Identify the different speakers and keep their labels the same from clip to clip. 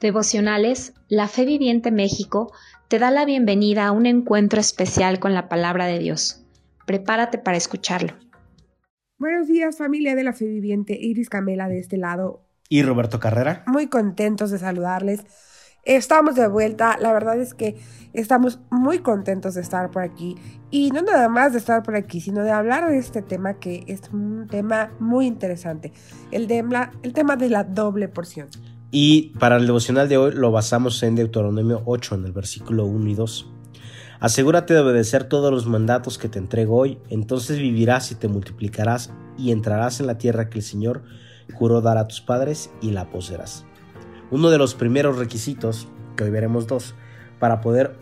Speaker 1: Devocionales, la Fe Viviente México te da la bienvenida a un encuentro especial con la palabra de Dios. Prepárate para escucharlo.
Speaker 2: Buenos días familia de la Fe Viviente, Iris Camela de este lado.
Speaker 3: Y Roberto Carrera.
Speaker 2: Muy contentos de saludarles. Estamos de vuelta, la verdad es que estamos muy contentos de estar por aquí y no nada más de estar por aquí, sino de hablar de este tema que es un tema muy interesante, el, de el tema de la doble porción.
Speaker 3: Y para el devocional de hoy lo basamos en Deuteronomio 8, en el versículo 1 y 2. Asegúrate de obedecer todos los mandatos que te entrego hoy, entonces vivirás y te multiplicarás y entrarás en la tierra que el Señor juró dar a tus padres y la poseerás. Uno de los primeros requisitos, que hoy veremos dos, para poder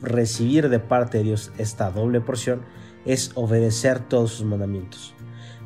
Speaker 3: recibir de parte de Dios esta doble porción es obedecer todos sus mandamientos.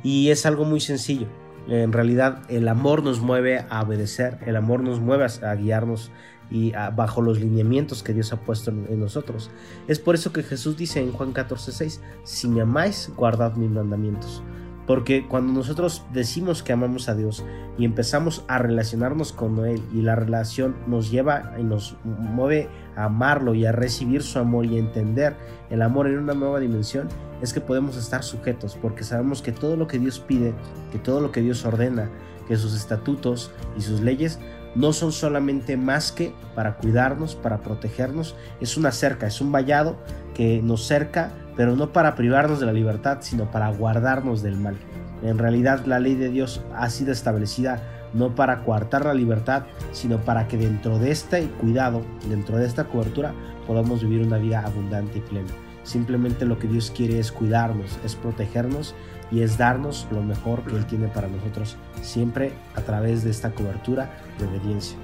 Speaker 3: Y es algo muy sencillo. En realidad el amor nos mueve a obedecer, el amor nos mueve a guiarnos y bajo los lineamientos que Dios ha puesto en, nosotros. Es por eso que Jesús dice en Juan 14:6, si me amáis, guardad mis mandamientos. Porque cuando nosotros decimos que amamos a Dios y empezamos a relacionarnos con Él y la relación nos lleva y nos mueve a amarlo y a recibir su amor y a entender el amor en una nueva dimensión, es que podemos estar sujetos porque sabemos que todo lo que Dios pide, que todo lo que Dios ordena, que sus estatutos y sus leyes no son solamente más que para cuidarnos, para protegernos, es una cerca, es un vallado que nos cerca pero no para privarnos de la libertad, sino para guardarnos del mal. En realidad la ley de Dios ha sido establecida no para coartar la libertad, sino para que dentro de este cuidado, dentro de esta cobertura, podamos vivir una vida abundante y plena. Simplemente lo que Dios quiere es cuidarnos, es protegernos y es darnos lo mejor que Él tiene para nosotros, siempre a través de esta cobertura de obediencia.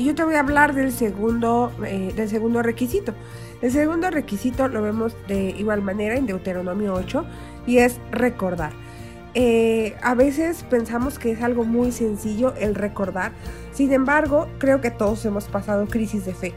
Speaker 2: Y yo te voy a hablar del segundo, eh, del segundo requisito. El segundo requisito lo vemos de igual manera en Deuteronomio 8 y es recordar. Eh, a veces pensamos que es algo muy sencillo el recordar, sin embargo creo que todos hemos pasado crisis de fe.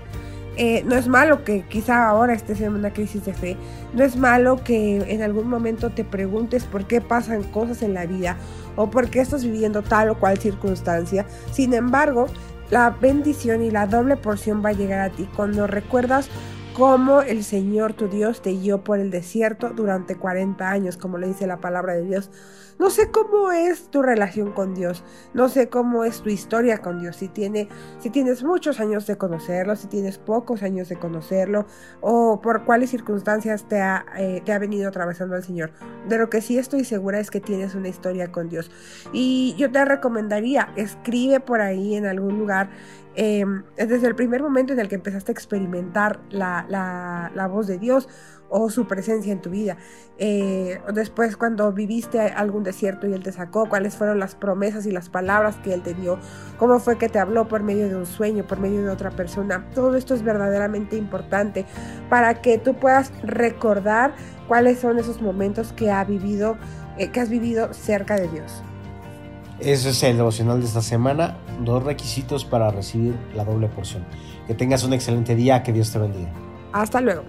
Speaker 2: Eh, no es malo que quizá ahora estés en una crisis de fe, no es malo que en algún momento te preguntes por qué pasan cosas en la vida o por qué estás viviendo tal o cual circunstancia. Sin embargo, la bendición y la doble porción va a llegar a ti. Cuando recuerdas cómo el Señor tu Dios te guió por el desierto durante 40 años, como le dice la palabra de Dios. No sé cómo es tu relación con Dios, no sé cómo es tu historia con Dios, si, tiene, si tienes muchos años de conocerlo, si tienes pocos años de conocerlo, o por cuáles circunstancias te ha, eh, te ha venido atravesando el Señor. De lo que sí estoy segura es que tienes una historia con Dios. Y yo te recomendaría, escribe por ahí en algún lugar eh, desde el primer momento en el que empezaste a experimentar la, la, voz de Dios o su presencia en tu vida. Eh, después cuando viviste algún desierto y Él te sacó, cuáles fueron las promesas y las palabras que Él te dio, cómo fue que te habló por medio de un sueño, por medio de otra persona. Todo esto es verdaderamente importante para que tú puedas recordar cuáles son esos momentos que, ha vivido, eh, que has vivido cerca de Dios.
Speaker 3: Ese es el devocional de esta semana. Dos requisitos para recibir la doble porción. Que tengas un excelente día. Que Dios te bendiga.
Speaker 2: Hasta luego.